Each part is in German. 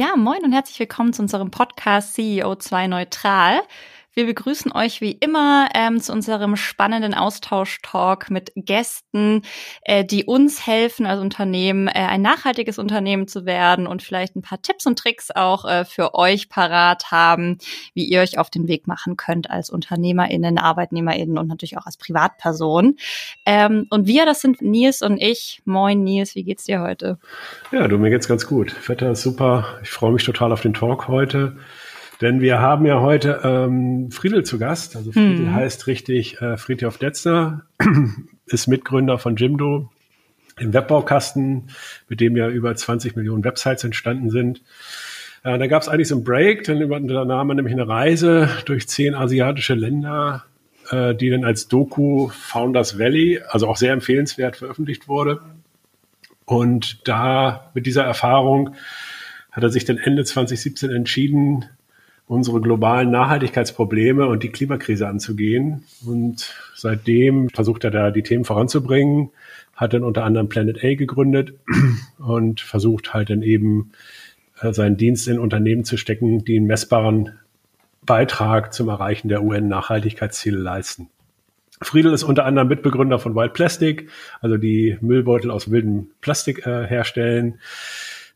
Ja, moin und herzlich willkommen zu unserem Podcast CEO 2 Neutral. Wir begrüßen euch wie immer ähm, zu unserem spannenden Austausch-Talk mit Gästen, äh, die uns helfen als Unternehmen, äh, ein nachhaltiges Unternehmen zu werden und vielleicht ein paar Tipps und Tricks auch äh, für euch parat haben, wie ihr euch auf den Weg machen könnt als UnternehmerInnen, ArbeitnehmerInnen und natürlich auch als Privatperson. Ähm, und wir, das sind Nils und ich. Moin Nils, wie geht's dir heute? Ja, du, mir geht's ganz gut. Wetter ist super. Ich freue mich total auf den Talk heute. Denn wir haben ja heute ähm, Friedel zu Gast. Also Friedel hm. heißt richtig äh, Friedhof Detzner, ist Mitgründer von Jimdo, dem Webbaukasten, mit dem ja über 20 Millionen Websites entstanden sind. Äh, da gab es eigentlich so einen Break, dann nahm man nämlich eine Reise durch zehn asiatische Länder, äh, die dann als Doku Founders Valley, also auch sehr empfehlenswert, veröffentlicht wurde. Und da mit dieser Erfahrung hat er sich dann Ende 2017 entschieden, unsere globalen Nachhaltigkeitsprobleme und die Klimakrise anzugehen. Und seitdem versucht er da die Themen voranzubringen, hat dann unter anderem Planet A gegründet und versucht halt dann eben äh, seinen Dienst in Unternehmen zu stecken, die einen messbaren Beitrag zum Erreichen der UN-Nachhaltigkeitsziele leisten. Friedel ist unter anderem Mitbegründer von Wild Plastic, also die Müllbeutel aus wildem Plastik äh, herstellen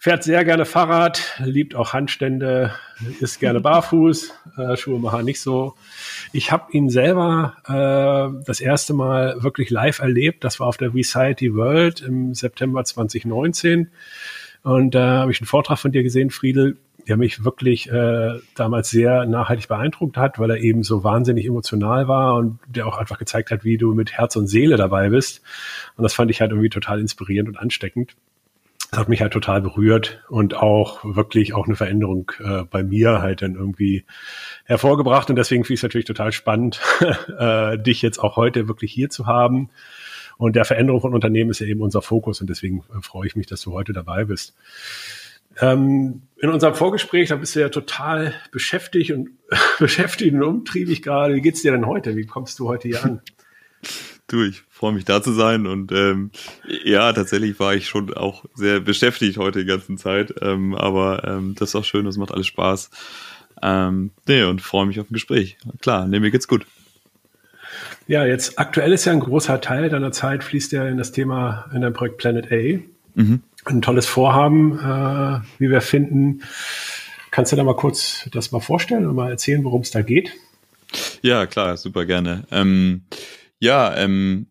fährt sehr gerne Fahrrad, liebt auch Handstände, ist gerne barfuß, äh, Schuhe machen nicht so. Ich habe ihn selber äh, das erste Mal wirklich live erlebt. Das war auf der Reciety World im September 2019. Und da äh, habe ich einen Vortrag von dir gesehen, Friedel, der mich wirklich äh, damals sehr nachhaltig beeindruckt hat, weil er eben so wahnsinnig emotional war und der auch einfach gezeigt hat, wie du mit Herz und Seele dabei bist. Und das fand ich halt irgendwie total inspirierend und ansteckend das hat mich halt total berührt und auch wirklich auch eine Veränderung äh, bei mir halt dann irgendwie hervorgebracht. Und deswegen finde ich es natürlich total spannend, äh, dich jetzt auch heute wirklich hier zu haben. Und der Veränderung von Unternehmen ist ja eben unser Fokus und deswegen äh, freue ich mich, dass du heute dabei bist. Ähm, in unserem Vorgespräch, da bist du ja total beschäftigt und beschäftigt und umtriebig gerade. Wie geht's dir denn heute? Wie kommst du heute hier an? Du, ich freue mich da zu sein und ähm, ja, tatsächlich war ich schon auch sehr beschäftigt heute die ganze Zeit, ähm, aber ähm, das ist auch schön, das macht alles Spaß. Ähm, nee, und freue mich auf ein Gespräch. Klar, nee, mir geht's gut. Ja, jetzt aktuell ist ja ein großer Teil deiner Zeit fließt ja in das Thema in dein Projekt Planet A. Mhm. Ein tolles Vorhaben, äh, wie wir finden. Kannst du da mal kurz das mal vorstellen und mal erzählen, worum es da geht? Ja, klar, super gerne. Ähm, ja, ähm,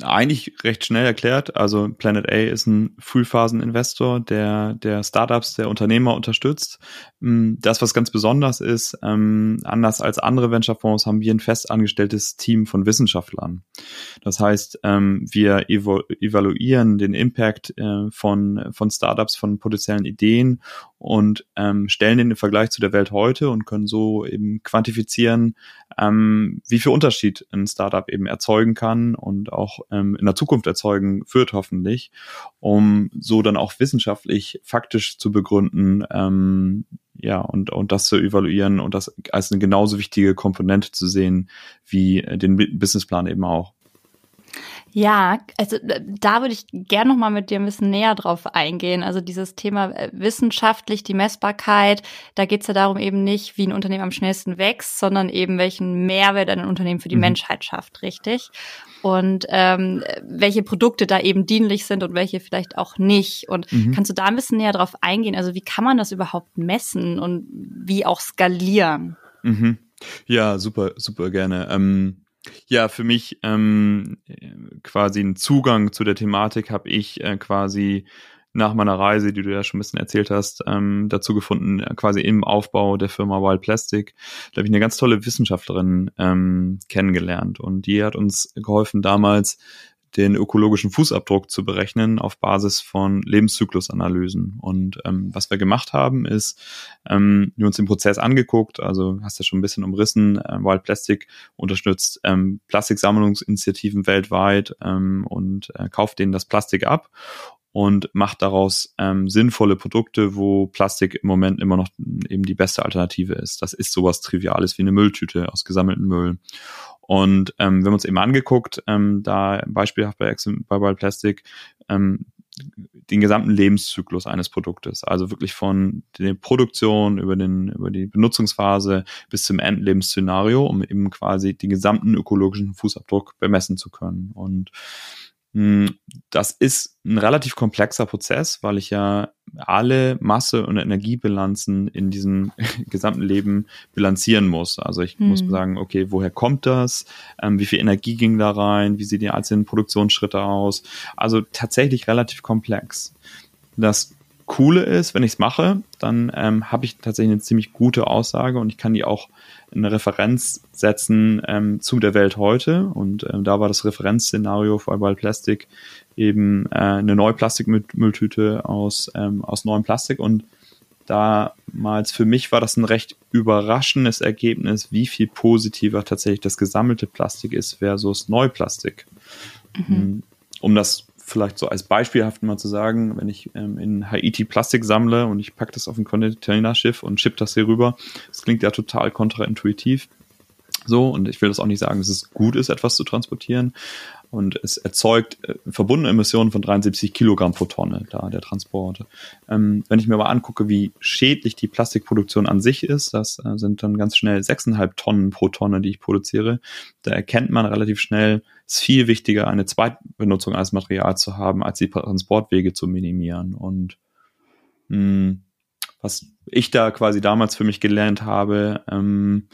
eigentlich recht schnell erklärt. Also Planet A ist ein Frühphasen-Investor, der, der Startups, der Unternehmer unterstützt. Mm, das, was ganz besonders ist, ähm, anders als andere Venture-Fonds, haben wir ein fest angestelltes Team von Wissenschaftlern. Das heißt, ähm, wir evalu evaluieren den Impact äh, von, von Startups, von potenziellen Ideen und ähm, stellen den im Vergleich zu der Welt heute und können so eben quantifizieren, ähm, wie viel Unterschied ein Startup eben erzeugen kann und auch ähm, in der Zukunft erzeugen wird hoffentlich, um so dann auch wissenschaftlich faktisch zu begründen, ähm, ja, und, und das zu evaluieren und das als eine genauso wichtige Komponente zu sehen wie den Businessplan eben auch. Ja, also da würde ich gerne noch mal mit dir ein bisschen näher drauf eingehen. Also dieses Thema äh, wissenschaftlich, die Messbarkeit, da geht es ja darum eben nicht, wie ein Unternehmen am schnellsten wächst, sondern eben welchen Mehrwert ein Unternehmen für die mhm. Menschheit schafft, richtig? Und ähm, welche Produkte da eben dienlich sind und welche vielleicht auch nicht. Und mhm. kannst du da ein bisschen näher drauf eingehen? Also wie kann man das überhaupt messen und wie auch skalieren? Mhm. Ja, super, super gerne. Ähm ja, für mich ähm, quasi einen Zugang zu der Thematik habe ich äh, quasi nach meiner Reise, die du ja schon ein bisschen erzählt hast, ähm, dazu gefunden, äh, quasi im Aufbau der Firma Wild Plastic. Da habe ich eine ganz tolle Wissenschaftlerin ähm, kennengelernt und die hat uns geholfen, damals den ökologischen Fußabdruck zu berechnen auf Basis von Lebenszyklusanalysen. Und ähm, was wir gemacht haben, ist, ähm, wir uns den Prozess angeguckt, also hast du ja schon ein bisschen umrissen, äh, Wild Plastic unterstützt ähm, Plastiksammlungsinitiativen weltweit ähm, und äh, kauft denen das Plastik ab und macht daraus ähm, sinnvolle Produkte, wo Plastik im Moment immer noch eben die beste Alternative ist. Das ist sowas Triviales wie eine Mülltüte aus gesammeltem Müll. Und ähm, wir haben uns eben angeguckt, ähm, da beispielhaft bei, Wild Plastic, ähm, den gesamten Lebenszyklus eines Produktes. Also wirklich von der Produktion über, den, über die Benutzungsphase bis zum Endlebensszenario, um eben quasi den gesamten ökologischen Fußabdruck bemessen zu können. Und das ist ein relativ komplexer Prozess, weil ich ja alle Masse- und Energiebilanzen in diesem gesamten Leben bilanzieren muss. Also ich hm. muss sagen, okay, woher kommt das? Ähm, wie viel Energie ging da rein? Wie sehen die einzelnen Produktionsschritte aus? Also tatsächlich relativ komplex. Das Coole ist, wenn ich es mache, dann ähm, habe ich tatsächlich eine ziemlich gute Aussage und ich kann die auch eine Referenz setzen ähm, zu der Welt heute. Und ähm, da war das Referenzszenario für Wild Plastic eben äh, eine neue Plastikmülltüte aus, ähm, aus neuem Plastik. Und damals für mich war das ein recht überraschendes Ergebnis, wie viel positiver tatsächlich das gesammelte Plastik ist versus Neuplastik. Mhm. Um das vielleicht so als beispielhaft mal zu sagen, wenn ich ähm, in Haiti Plastik sammle und ich packe das auf ein Containerschiff und schipp das hier rüber, das klingt ja total kontraintuitiv. So, und ich will das auch nicht sagen, dass es gut ist, etwas zu transportieren. Und es erzeugt äh, verbundene Emissionen von 73 Kilogramm pro Tonne, da der Transport. Ähm, wenn ich mir aber angucke, wie schädlich die Plastikproduktion an sich ist, das äh, sind dann ganz schnell 6,5 Tonnen pro Tonne, die ich produziere, da erkennt man relativ schnell, es ist viel wichtiger, eine Zweitbenutzung als Material zu haben, als die Transportwege zu minimieren. Und mh, hm, was ich da quasi damals für mich gelernt habe, ähm,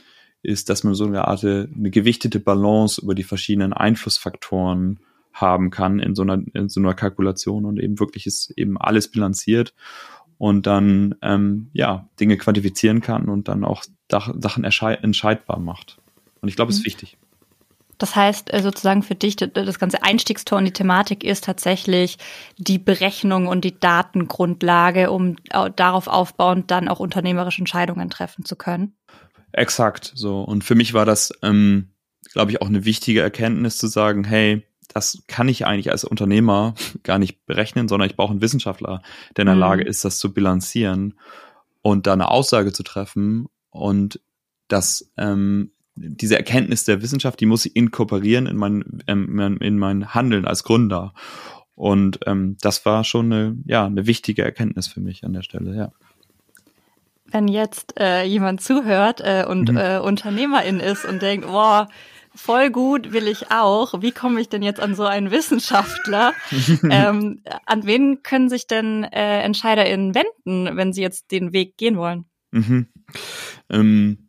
ist, dass man so eine Art eine gewichtete Balance über die verschiedenen Einflussfaktoren haben kann in so einer, in so einer Kalkulation und eben wirklich ist eben alles bilanziert und dann ähm, ja Dinge quantifizieren kann und dann auch Sachen entscheidbar macht. Und ich glaube, es ist mhm. wichtig. Das heißt äh, sozusagen für dich, das ganze Einstiegstor in die Thematik ist tatsächlich die Berechnung und die Datengrundlage, um darauf aufbauend dann auch unternehmerische Entscheidungen treffen zu können. Exakt, so. Und für mich war das, ähm, glaube ich, auch eine wichtige Erkenntnis zu sagen, hey, das kann ich eigentlich als Unternehmer gar nicht berechnen, sondern ich brauche einen Wissenschaftler, der in der mhm. Lage ist, das zu bilanzieren und da eine Aussage zu treffen und das ähm, diese Erkenntnis der Wissenschaft, die muss ich inkorporieren in mein, ähm, in mein Handeln als Gründer. Und ähm, das war schon eine, ja, eine wichtige Erkenntnis für mich an der Stelle, ja wenn jetzt äh, jemand zuhört äh, und mhm. äh, Unternehmerin ist und denkt, boah, voll gut will ich auch. Wie komme ich denn jetzt an so einen Wissenschaftler? ähm, an wen können sich denn äh, EntscheiderInnen wenden, wenn sie jetzt den Weg gehen wollen? Mhm. Ähm,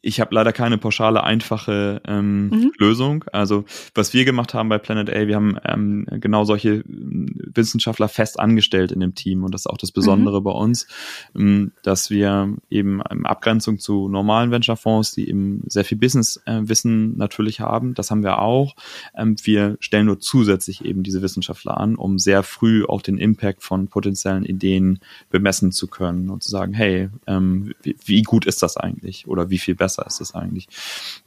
ich habe leider keine pauschale, einfache ähm, mhm. Lösung. Also was wir gemacht haben bei Planet A, wir haben ähm, genau solche Wissenschaftler fest angestellt in dem Team und das ist auch das Besondere mhm. bei uns, ähm, dass wir eben in Abgrenzung zu normalen Venture-Fonds, die eben sehr viel Business-Wissen äh, natürlich haben, das haben wir auch. Ähm, wir stellen nur zusätzlich eben diese Wissenschaftler an, um sehr früh auch den Impact von potenziellen Ideen bemessen zu können und zu sagen, hey, ähm, wie, wie gut ist das eigentlich oder wie viel besser besser ist es eigentlich.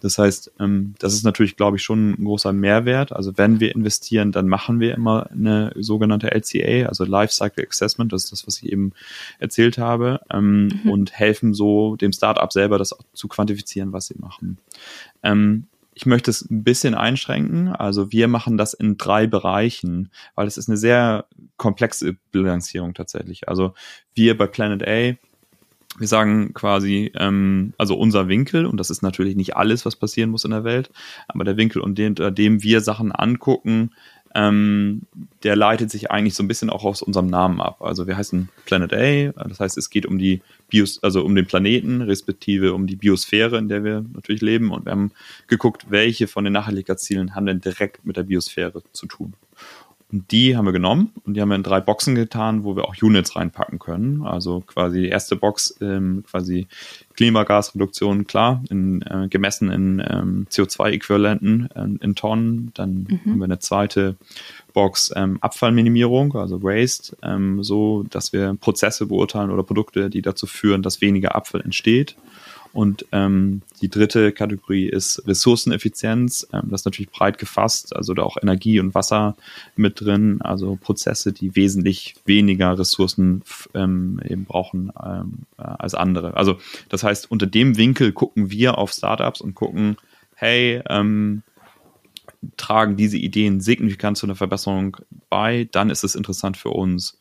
Das heißt, ähm, das ist natürlich, glaube ich, schon ein großer Mehrwert. Also wenn wir investieren, dann machen wir immer eine sogenannte LCA, also Lifecycle Assessment, das ist das, was ich eben erzählt habe, ähm, mhm. und helfen so dem Startup selber, das zu quantifizieren, was sie machen. Ähm, ich möchte es ein bisschen einschränken. Also wir machen das in drei Bereichen, weil es ist eine sehr komplexe Bilanzierung tatsächlich. Also wir bei Planet A wir sagen quasi, ähm, also unser Winkel, und das ist natürlich nicht alles, was passieren muss in der Welt, aber der Winkel, unter dem wir Sachen angucken, ähm, der leitet sich eigentlich so ein bisschen auch aus unserem Namen ab. Also wir heißen Planet A, das heißt, es geht um die Bios, also um den Planeten, respektive um die Biosphäre, in der wir natürlich leben. Und wir haben geguckt, welche von den Nachhaltigkeitszielen haben denn direkt mit der Biosphäre zu tun. Und die haben wir genommen und die haben wir in drei Boxen getan, wo wir auch Units reinpacken können. Also quasi die erste Box, ähm, quasi Klimagasreduktion, klar, in, äh, gemessen in ähm, CO2-Äquivalenten äh, in Tonnen. Dann mhm. haben wir eine zweite Box ähm, Abfallminimierung, also Waste, ähm, so dass wir Prozesse beurteilen oder Produkte, die dazu führen, dass weniger Abfall entsteht. Und ähm, die dritte Kategorie ist Ressourceneffizienz. Ähm, das ist natürlich breit gefasst, also da auch Energie und Wasser mit drin, also Prozesse, die wesentlich weniger Ressourcen ähm, eben brauchen ähm, äh, als andere. Also das heißt, unter dem Winkel gucken wir auf Startups und gucken, hey, ähm, tragen diese Ideen signifikant zu einer Verbesserung bei, dann ist es interessant für uns.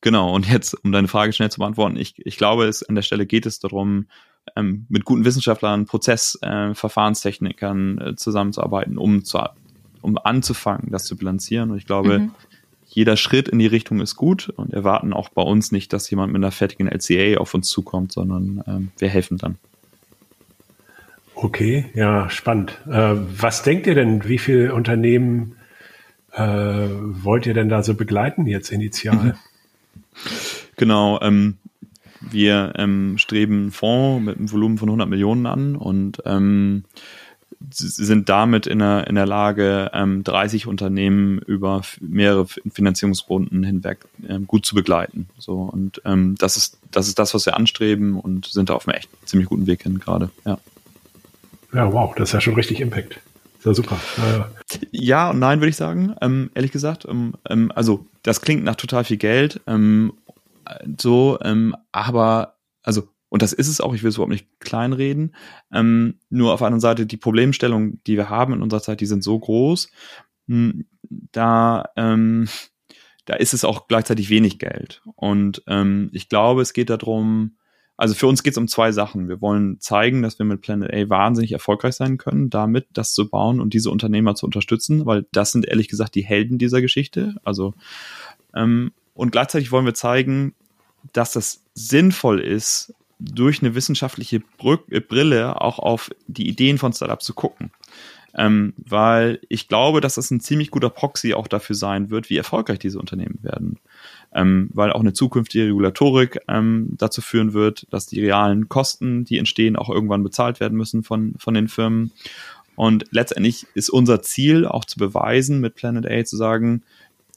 genau, und jetzt, um deine Frage schnell zu beantworten, ich, ich glaube, es, an der Stelle geht es darum, ähm, mit guten Wissenschaftlern, Prozessverfahrenstechnikern äh, äh, zusammenzuarbeiten, um, zu, um anzufangen, das zu bilanzieren. Und ich glaube, mhm. jeder Schritt in die Richtung ist gut und erwarten auch bei uns nicht, dass jemand mit einer fertigen LCA auf uns zukommt, sondern ähm, wir helfen dann. Okay, ja, spannend. Äh, was denkt ihr denn, wie viele Unternehmen äh, wollt ihr denn da so begleiten jetzt initial? Mhm. Genau, ähm, wir ähm, streben einen Fonds mit einem Volumen von 100 Millionen an und ähm, sind damit in der, in der Lage, ähm, 30 Unternehmen über mehrere Finanzierungsrunden hinweg ähm, gut zu begleiten. So und ähm, das ist das ist das, was wir anstreben und sind da auf einem echt ziemlich guten Weg hin gerade. Ja. Ja, wow, das ist ja schon richtig Impact. Ist ja super. Äh. Ja und nein, würde ich sagen. Ähm, ehrlich gesagt, ähm, also das klingt nach total viel Geld. Ähm, so, ähm, aber also und das ist es auch, ich will es überhaupt nicht kleinreden. Ähm, nur auf der anderen Seite, die Problemstellungen, die wir haben in unserer Zeit, die sind so groß, hm, da, ähm, da ist es auch gleichzeitig wenig Geld. Und ähm, ich glaube, es geht darum, also für uns geht es um zwei Sachen. Wir wollen zeigen, dass wir mit Planet A wahnsinnig erfolgreich sein können, damit das zu bauen und diese Unternehmer zu unterstützen, weil das sind ehrlich gesagt die Helden dieser Geschichte. Also ähm, und gleichzeitig wollen wir zeigen, dass das sinnvoll ist, durch eine wissenschaftliche Brille auch auf die Ideen von Startups zu gucken. Ähm, weil ich glaube, dass das ein ziemlich guter Proxy auch dafür sein wird, wie erfolgreich diese Unternehmen werden ähm, weil auch eine zukünftige Regulatorik ähm, dazu führen wird, dass die realen Kosten, die entstehen, auch irgendwann bezahlt werden müssen von, von den Firmen. Und letztendlich ist unser Ziel auch zu beweisen, mit Planet A zu sagen,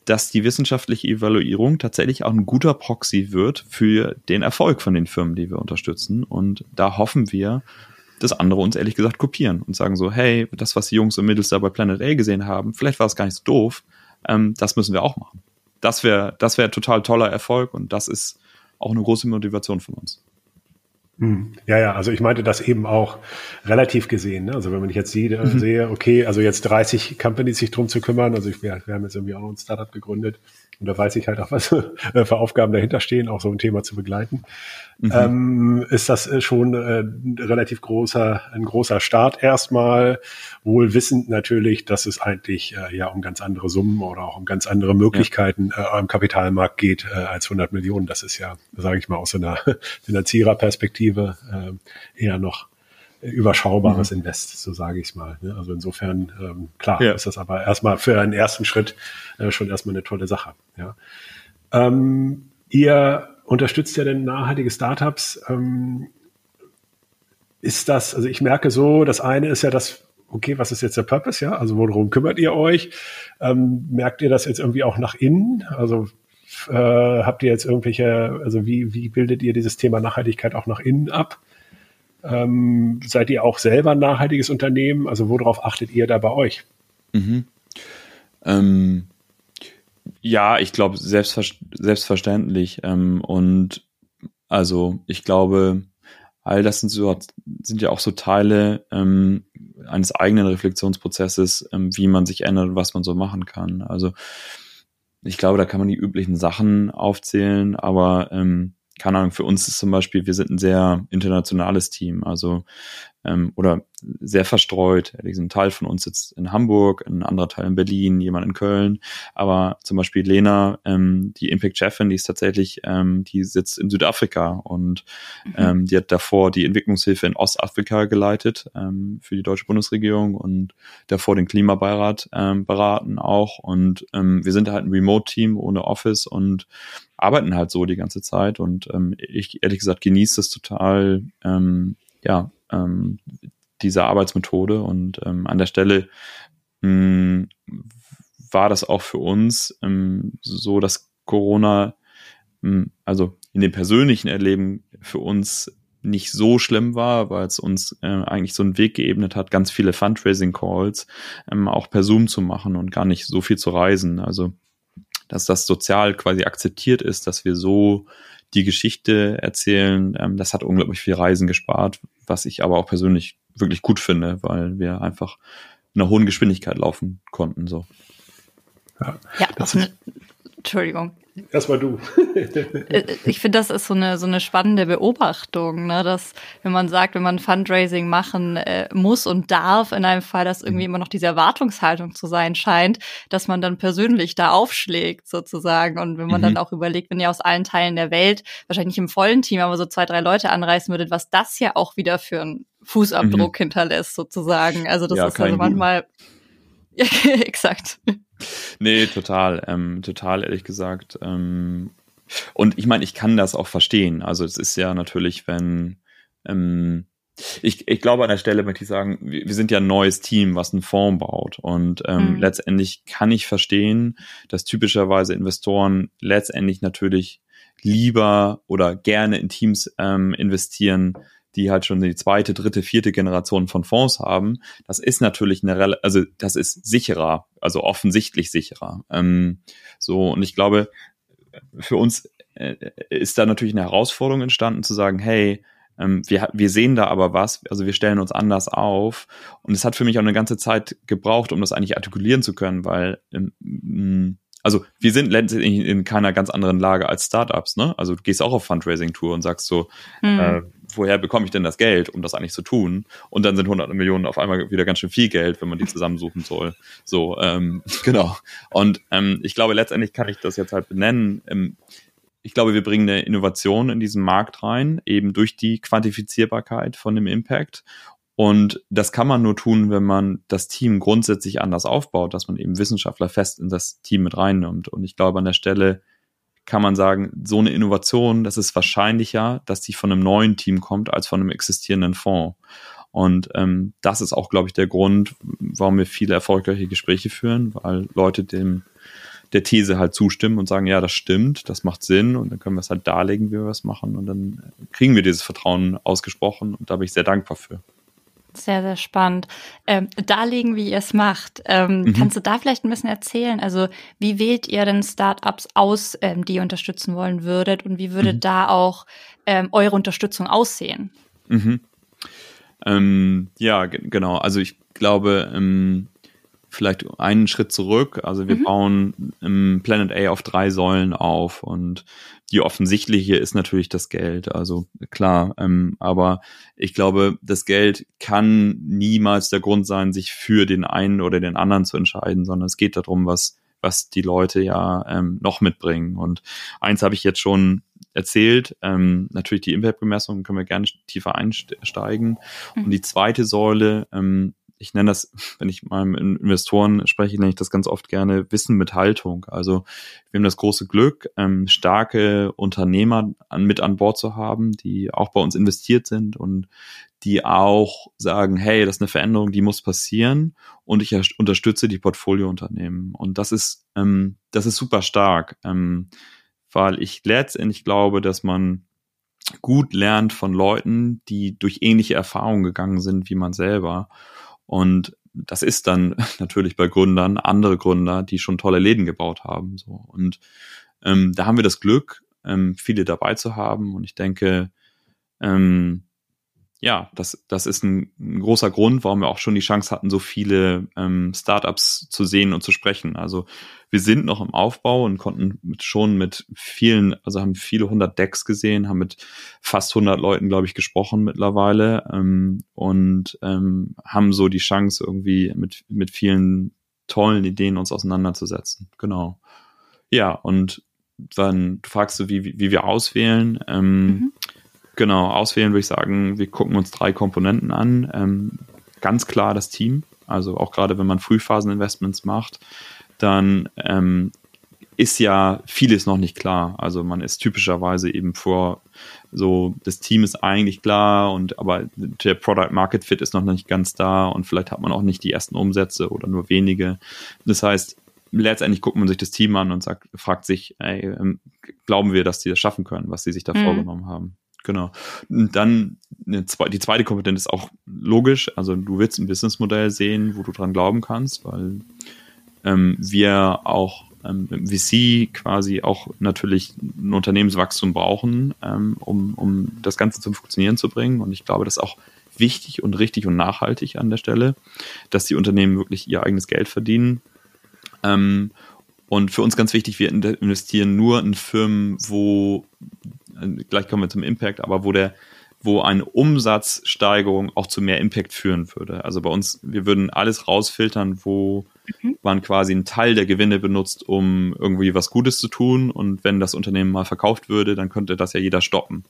dass die wissenschaftliche Evaluierung tatsächlich auch ein guter Proxy wird für den Erfolg von den Firmen, die wir unterstützen. Und da hoffen wir, dass andere uns ehrlich gesagt kopieren und sagen so, hey, das, was die Jungs und Mädels da bei Planet A gesehen haben, vielleicht war es gar nicht so doof, ähm, das müssen wir auch machen das wäre das wäre total toller Erfolg und das ist auch eine große Motivation von uns. Hm. Ja, ja, also ich meinte das eben auch relativ gesehen. Ne? Also wenn man jetzt sieht, äh, mhm. sehe, okay, also jetzt 30 Companies sich drum zu kümmern, also ich, wir, wir haben jetzt irgendwie auch noch ein Startup gegründet und da weiß ich halt auch, was für Aufgaben dahinter stehen, auch so ein Thema zu begleiten. Mhm. Ähm, ist das äh, schon äh, ein relativ großer, ein großer Start erstmal, wohl wissend natürlich, dass es eigentlich äh, ja um ganz andere Summen oder auch um ganz andere Möglichkeiten ja. äh, am Kapitalmarkt geht äh, als 100 Millionen. Das ist ja, sage ich mal, aus so einer Finanziererperspektive äh, eher noch überschaubares mhm. Invest, so sage ich es mal. Ne? Also insofern, ähm, klar, ja. ist das aber erstmal für einen ersten Schritt äh, schon erstmal eine tolle Sache. Ja. Ähm, ihr unterstützt ja denn nachhaltige Startups. Ähm, ist das, also ich merke so, das eine ist ja das, okay, was ist jetzt der Purpose, ja? Also worum kümmert ihr euch? Ähm, merkt ihr das jetzt irgendwie auch nach innen? Also äh, habt ihr jetzt irgendwelche, also wie, wie bildet ihr dieses Thema Nachhaltigkeit auch nach innen ab? Ähm, seid ihr auch selber ein nachhaltiges Unternehmen? Also worauf achtet ihr da bei euch? Mhm. Ähm, ja, ich glaube selbstver selbstverständlich. Ähm, und also ich glaube, all das sind, so, sind ja auch so Teile ähm, eines eigenen Reflexionsprozesses, ähm, wie man sich ändert und was man so machen kann. Also ich glaube, da kann man die üblichen Sachen aufzählen, aber ähm, keine Ahnung, für uns ist zum Beispiel, wir sind ein sehr internationales Team, also ähm, oder sehr verstreut. Ein Teil von uns sitzt in Hamburg, ein anderer Teil in Berlin, jemand in Köln. Aber zum Beispiel Lena, ähm, die Impact-Chefin, die ist tatsächlich, ähm, die sitzt in Südafrika und mhm. ähm, die hat davor die Entwicklungshilfe in Ostafrika geleitet ähm, für die deutsche Bundesregierung und davor den Klimabeirat ähm, beraten auch. Und ähm, wir sind halt ein Remote-Team ohne Office und arbeiten halt so die ganze Zeit. Und ähm, ich ehrlich gesagt genieße das total, ähm, ja, ähm, diese Arbeitsmethode. Und ähm, an der Stelle mh, war das auch für uns ähm, so, dass Corona, mh, also in dem persönlichen Erleben für uns nicht so schlimm war, weil es uns äh, eigentlich so einen Weg geebnet hat, ganz viele Fundraising-Calls ähm, auch per Zoom zu machen und gar nicht so viel zu reisen. Also dass das sozial quasi akzeptiert ist, dass wir so die Geschichte erzählen. Ähm, das hat unglaublich viel Reisen gespart, was ich aber auch persönlich wirklich gut finde, weil wir einfach in einer hohen Geschwindigkeit laufen konnten. So. Ja, ja auf, eine, Entschuldigung. Erstmal du. Äh, ich finde, das ist so eine, so eine spannende Beobachtung, ne? dass wenn man sagt, wenn man Fundraising machen äh, muss und darf, in einem Fall, dass irgendwie mhm. immer noch diese Erwartungshaltung zu sein scheint, dass man dann persönlich da aufschlägt sozusagen. Und wenn man mhm. dann auch überlegt, wenn ihr aus allen Teilen der Welt, wahrscheinlich nicht im vollen Team, aber so zwei, drei Leute anreißen würdet, was das ja auch wieder für einen Fußabdruck mhm. hinterlässt sozusagen. Also das ja, ist also manchmal, ja, exakt. Nee, total, ähm, total ehrlich gesagt. Ähm, und ich meine, ich kann das auch verstehen. Also es ist ja natürlich, wenn ähm, ich, ich glaube an der Stelle möchte ich sagen, wir, wir sind ja ein neues Team, was einen Fonds baut. Und ähm, mhm. letztendlich kann ich verstehen, dass typischerweise Investoren letztendlich natürlich lieber oder gerne in Teams ähm, investieren, die halt schon die zweite, dritte, vierte Generation von Fonds haben, das ist natürlich eine, also das ist sicherer, also offensichtlich sicherer. Ähm, so und ich glaube, für uns äh, ist da natürlich eine Herausforderung entstanden zu sagen, hey, ähm, wir, wir sehen da aber was, also wir stellen uns anders auf. Und es hat für mich auch eine ganze Zeit gebraucht, um das eigentlich artikulieren zu können, weil ähm, also wir sind letztendlich in keiner ganz anderen Lage als Startups, ne? Also du gehst auch auf Fundraising-Tour und sagst so, mhm. äh, woher bekomme ich denn das Geld, um das eigentlich zu tun? Und dann sind 100 Millionen auf einmal wieder ganz schön viel Geld, wenn man die zusammensuchen soll. So, ähm, genau. Und ähm, ich glaube, letztendlich kann ich das jetzt halt benennen. Ähm, ich glaube, wir bringen eine Innovation in diesen Markt rein, eben durch die Quantifizierbarkeit von dem Impact. Und das kann man nur tun, wenn man das Team grundsätzlich anders aufbaut, dass man eben Wissenschaftler fest in das Team mit reinnimmt. Und ich glaube, an der Stelle kann man sagen, so eine Innovation, das ist wahrscheinlicher, dass die von einem neuen Team kommt, als von einem existierenden Fonds. Und ähm, das ist auch, glaube ich, der Grund, warum wir viele erfolgreiche Gespräche führen, weil Leute dem der These halt zustimmen und sagen, ja, das stimmt, das macht Sinn und dann können wir es halt darlegen, wie wir es machen und dann kriegen wir dieses Vertrauen ausgesprochen und da bin ich sehr dankbar für. Sehr, sehr spannend. Ähm, darlegen, wie ihr es macht. Ähm, mhm. Kannst du da vielleicht ein bisschen erzählen? Also, wie wählt ihr denn Startups aus, ähm, die ihr unterstützen wollen würdet? Und wie würde mhm. da auch ähm, eure Unterstützung aussehen? Mhm. Ähm, ja, genau. Also, ich glaube, ähm, vielleicht einen Schritt zurück. Also wir mhm. bauen im Planet A auf drei Säulen auf und die offensichtliche ist natürlich das Geld. Also klar, ähm, aber ich glaube, das Geld kann niemals der Grund sein, sich für den einen oder den anderen zu entscheiden, sondern es geht darum, was was die Leute ja ähm, noch mitbringen. Und eins habe ich jetzt schon erzählt. Ähm, natürlich die Impact-Bemessung können wir gerne tiefer einsteigen. Mhm. Und die zweite Säule ähm, ich nenne das, wenn ich mit Investoren spreche, nenne ich das ganz oft gerne Wissen mit Haltung. Also wir haben das große Glück, ähm, starke Unternehmer an, mit an Bord zu haben, die auch bei uns investiert sind und die auch sagen, hey, das ist eine Veränderung, die muss passieren und ich unterstütze die Portfoliounternehmen. Und das ist, ähm, das ist super stark, ähm, weil ich letztendlich glaube, dass man gut lernt von Leuten, die durch ähnliche Erfahrungen gegangen sind wie man selber. Und das ist dann natürlich bei Gründern andere Gründer, die schon tolle Läden gebaut haben. So. Und ähm, da haben wir das Glück, ähm, viele dabei zu haben. Und ich denke, ähm, ja, das, das ist ein, großer Grund, warum wir auch schon die Chance hatten, so viele ähm, Startups zu sehen und zu sprechen. Also wir sind noch im Aufbau und konnten mit, schon mit vielen, also haben viele hundert Decks gesehen, haben mit fast hundert Leuten, glaube ich, gesprochen mittlerweile ähm, und ähm, haben so die Chance, irgendwie mit, mit vielen tollen Ideen uns auseinanderzusetzen. Genau. Ja, und dann fragst du, wie, wie wir auswählen. Ähm, mhm Genau, auswählen würde ich sagen, wir gucken uns drei Komponenten an. Ähm, ganz klar das Team, also auch gerade wenn man Frühphaseninvestments macht, dann ähm, ist ja vieles noch nicht klar. Also man ist typischerweise eben vor, so das Team ist eigentlich klar und aber der Product Market Fit ist noch nicht ganz da und vielleicht hat man auch nicht die ersten Umsätze oder nur wenige. Das heißt, letztendlich guckt man sich das Team an und sagt, fragt sich, ey, ähm, glauben wir, dass die das schaffen können, was sie sich da mhm. vorgenommen haben. Genau. Und dann eine, die zweite Komponente ist auch logisch. Also du willst ein Businessmodell sehen, wo du dran glauben kannst, weil ähm, wir auch ähm, im VC quasi auch natürlich ein Unternehmenswachstum brauchen, ähm, um, um das Ganze zum Funktionieren zu bringen. Und ich glaube, das ist auch wichtig und richtig und nachhaltig an der Stelle, dass die Unternehmen wirklich ihr eigenes Geld verdienen. Ähm, und für uns ganz wichtig, wir investieren nur in Firmen, wo, gleich kommen wir zum Impact, aber wo der, wo eine Umsatzsteigerung auch zu mehr Impact führen würde. Also bei uns, wir würden alles rausfiltern, wo mhm. man quasi einen Teil der Gewinne benutzt, um irgendwie was Gutes zu tun. Und wenn das Unternehmen mal verkauft würde, dann könnte das ja jeder stoppen.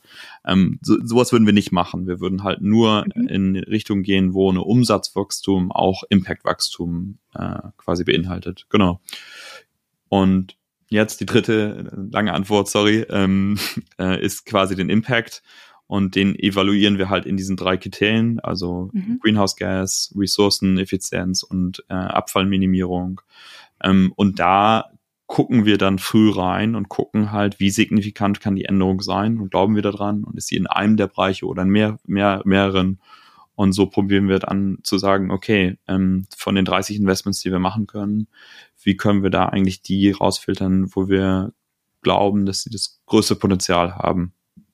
Ähm, so, sowas würden wir nicht machen. Wir würden halt nur mhm. in Richtung gehen, wo eine Umsatzwachstum auch Impactwachstum äh, quasi beinhaltet. Genau. Und jetzt die dritte lange Antwort, sorry, ähm, äh, ist quasi den Impact und den evaluieren wir halt in diesen drei Kriterien, also mhm. Greenhouse Gas, Ressourceneffizienz und äh, Abfallminimierung. Ähm, und da gucken wir dann früh rein und gucken halt, wie signifikant kann die Änderung sein und glauben wir daran und ist sie in einem der Bereiche oder in mehr, mehr, mehreren. Und so probieren wir dann zu sagen, okay, ähm, von den 30 Investments, die wir machen können, wie können wir da eigentlich die rausfiltern, wo wir glauben, dass sie das größte Potenzial haben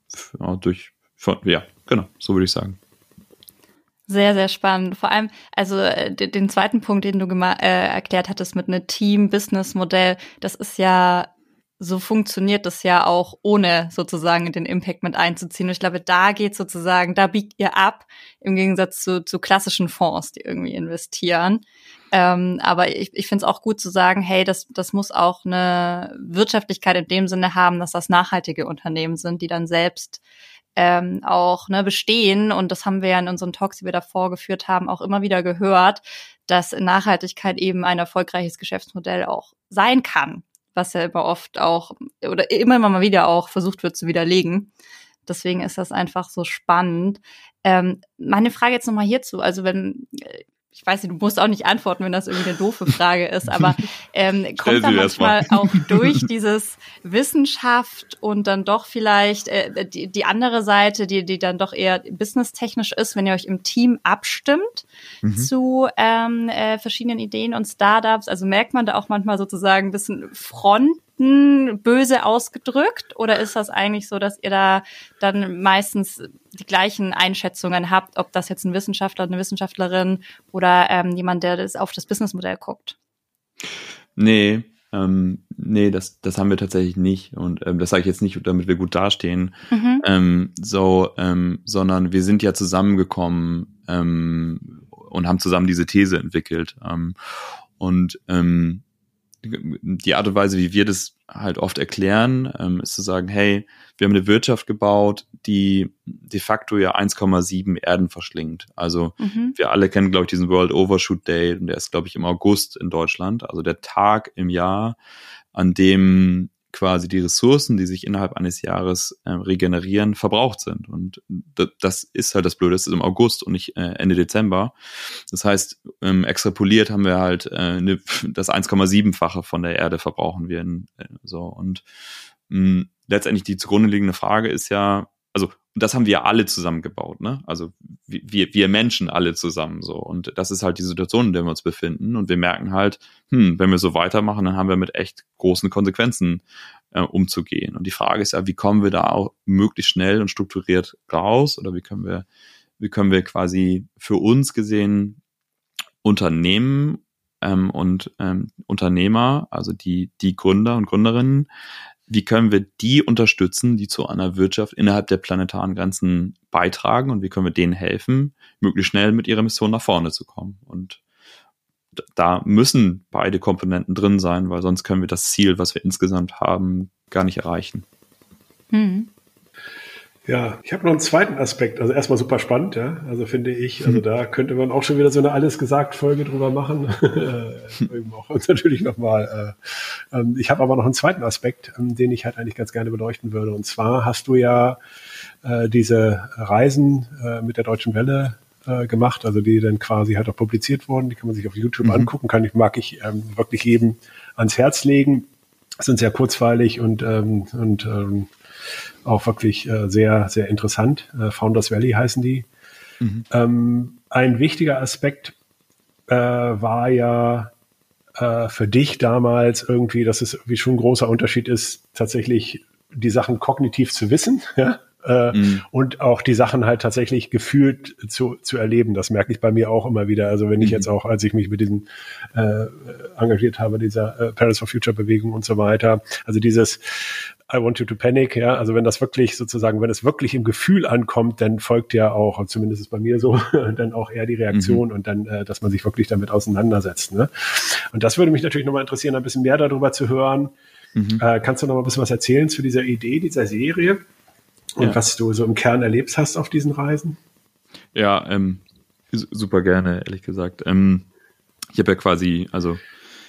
für, durch von, ja, genau, so würde ich sagen. Sehr, sehr spannend. Vor allem, also äh, den zweiten Punkt, den du äh, erklärt hattest mit einem Team-Business-Modell, das ist ja, so funktioniert das ja auch, ohne sozusagen den Impact mit einzuziehen. Und ich glaube, da geht sozusagen, da biegt ihr ab, im Gegensatz zu, zu klassischen Fonds, die irgendwie investieren. Ähm, aber ich, ich finde es auch gut zu sagen, hey, das, das muss auch eine Wirtschaftlichkeit in dem Sinne haben, dass das nachhaltige Unternehmen sind, die dann selbst ähm, auch ne, bestehen. Und das haben wir ja in unseren Talks, die wir davor geführt haben, auch immer wieder gehört, dass Nachhaltigkeit eben ein erfolgreiches Geschäftsmodell auch sein kann, was ja immer oft auch oder immer mal wieder auch versucht wird zu widerlegen. Deswegen ist das einfach so spannend. Ähm, meine Frage jetzt nochmal hierzu, also wenn äh, ich weiß nicht, du musst auch nicht antworten, wenn das irgendwie eine doofe Frage ist, aber ähm, kommt da manchmal auch durch dieses Wissenschaft und dann doch vielleicht äh, die, die andere Seite, die, die dann doch eher businesstechnisch ist, wenn ihr euch im Team abstimmt mhm. zu ähm, äh, verschiedenen Ideen und Startups, also merkt man da auch manchmal sozusagen ein bisschen Front böse ausgedrückt? Oder ist das eigentlich so, dass ihr da dann meistens die gleichen Einschätzungen habt, ob das jetzt ein Wissenschaftler, eine Wissenschaftlerin oder ähm, jemand, der das auf das Businessmodell guckt? Nee, ähm, nee, das, das haben wir tatsächlich nicht. Und ähm, das sage ich jetzt nicht, damit wir gut dastehen, mhm. ähm, so, ähm, sondern wir sind ja zusammengekommen ähm, und haben zusammen diese These entwickelt. Ähm, und ähm, die Art und Weise, wie wir das halt oft erklären, ähm, ist zu sagen, hey, wir haben eine Wirtschaft gebaut, die de facto ja 1,7 Erden verschlingt. Also mhm. wir alle kennen, glaube ich, diesen World Overshoot Day und der ist, glaube ich, im August in Deutschland, also der Tag im Jahr, an dem quasi die Ressourcen, die sich innerhalb eines Jahres äh, regenerieren, verbraucht sind. Und das ist halt das Blöde, das ist im August und nicht äh, Ende Dezember. Das heißt, ähm, extrapoliert haben wir halt äh, ne, das 1,7-fache von der Erde verbrauchen wir. In, äh, so und mh, letztendlich die zugrunde liegende Frage ist ja, also das haben wir alle zusammengebaut, ne? Also wir, wir Menschen alle zusammen so. Und das ist halt die Situation, in der wir uns befinden. Und wir merken halt, hm, wenn wir so weitermachen, dann haben wir mit echt großen Konsequenzen äh, umzugehen. Und die Frage ist ja, wie kommen wir da auch möglichst schnell und strukturiert raus? Oder wie können wir, wie können wir quasi für uns gesehen Unternehmen ähm, und ähm, Unternehmer, also die, die Gründer und Gründerinnen, wie können wir die unterstützen, die zu einer Wirtschaft innerhalb der planetaren Grenzen beitragen und wie können wir denen helfen, möglichst schnell mit ihrer Mission nach vorne zu kommen. Und da müssen beide Komponenten drin sein, weil sonst können wir das Ziel, was wir insgesamt haben, gar nicht erreichen. Mhm. Ja, ich habe noch einen zweiten Aspekt. Also erstmal super spannend, ja. Also finde ich, also da könnte man auch schon wieder so eine alles gesagt Folge drüber machen. auch uns natürlich nochmal. Äh, ähm, ich habe aber noch einen zweiten Aspekt, ähm, den ich halt eigentlich ganz gerne beleuchten würde. Und zwar hast du ja äh, diese Reisen äh, mit der Deutschen Welle äh, gemacht, also die dann quasi halt auch publiziert wurden. Die kann man sich auf YouTube mhm. angucken. Kann ich mag ich ähm, wirklich jedem ans Herz legen. Sind sehr kurzweilig und ähm, und ähm, auch wirklich äh, sehr, sehr interessant. Äh, Founders Valley heißen die. Mhm. Ähm, ein wichtiger Aspekt äh, war ja äh, für dich damals irgendwie, dass es irgendwie schon ein großer Unterschied ist, tatsächlich die Sachen kognitiv zu wissen, ja? Äh, mhm. und auch die Sachen halt tatsächlich gefühlt zu, zu erleben. Das merke ich bei mir auch immer wieder. Also wenn ich mhm. jetzt auch, als ich mich mit diesem äh, engagiert habe, dieser äh, Paris for Future Bewegung und so weiter, also dieses I want you to panic, ja, also wenn das wirklich sozusagen, wenn es wirklich im Gefühl ankommt, dann folgt ja auch, zumindest ist bei mir so, dann auch eher die Reaktion mhm. und dann, äh, dass man sich wirklich damit auseinandersetzt. Ne? Und das würde mich natürlich nochmal interessieren, ein bisschen mehr darüber zu hören. Mhm. Äh, kannst du noch mal ein bisschen was erzählen zu dieser Idee, dieser Serie und ja. was du so im Kern erlebt hast auf diesen Reisen? Ja, ähm, super gerne, ehrlich gesagt. Ähm, ich habe ja quasi, also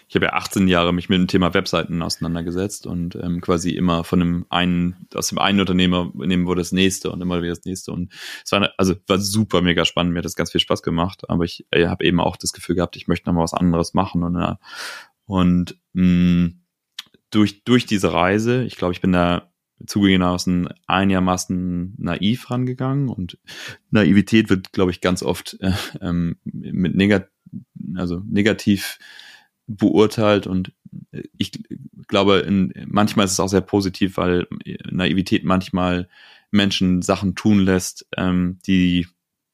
ich habe ja 18 Jahre mich mit dem Thema Webseiten auseinandergesetzt und ähm, quasi immer von dem einen, aus dem einen Unternehmer nehmen wurde das nächste und immer wieder das nächste. Und es war, also war super mega spannend, mir hat das ganz viel Spaß gemacht, aber ich äh, habe eben auch das Gefühl gehabt, ich möchte noch mal was anderes machen. Und, äh, und mh, durch, durch diese Reise, ich glaube, ich bin da zugegebenermaßen einigermaßen naiv rangegangen und Naivität wird, glaube ich, ganz oft äh, ähm, mit negat also negativ beurteilt und ich glaube, in, manchmal ist es auch sehr positiv, weil Naivität manchmal Menschen Sachen tun lässt, ähm, die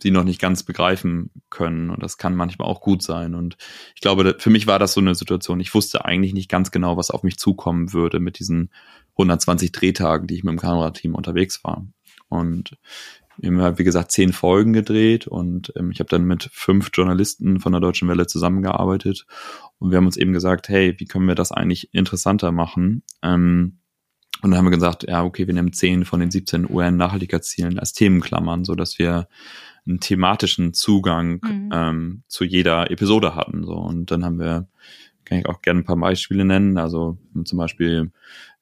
sie noch nicht ganz begreifen können. Und das kann manchmal auch gut sein. Und ich glaube, für mich war das so eine Situation. Ich wusste eigentlich nicht ganz genau, was auf mich zukommen würde mit diesen 120 Drehtagen, die ich mit dem Kamerateam unterwegs war. Und wir haben wie gesagt, zehn Folgen gedreht und ähm, ich habe dann mit fünf Journalisten von der Deutschen Welle zusammengearbeitet und wir haben uns eben gesagt, hey, wie können wir das eigentlich interessanter machen? Ähm, und dann haben wir gesagt, ja, okay, wir nehmen zehn von den 17 UN-Nachhaltigkeitszielen als Themenklammern, so dass wir einen thematischen Zugang mhm. ähm, zu jeder Episode hatten. So und dann haben wir, kann ich auch gerne ein paar Beispiele nennen. Also zum Beispiel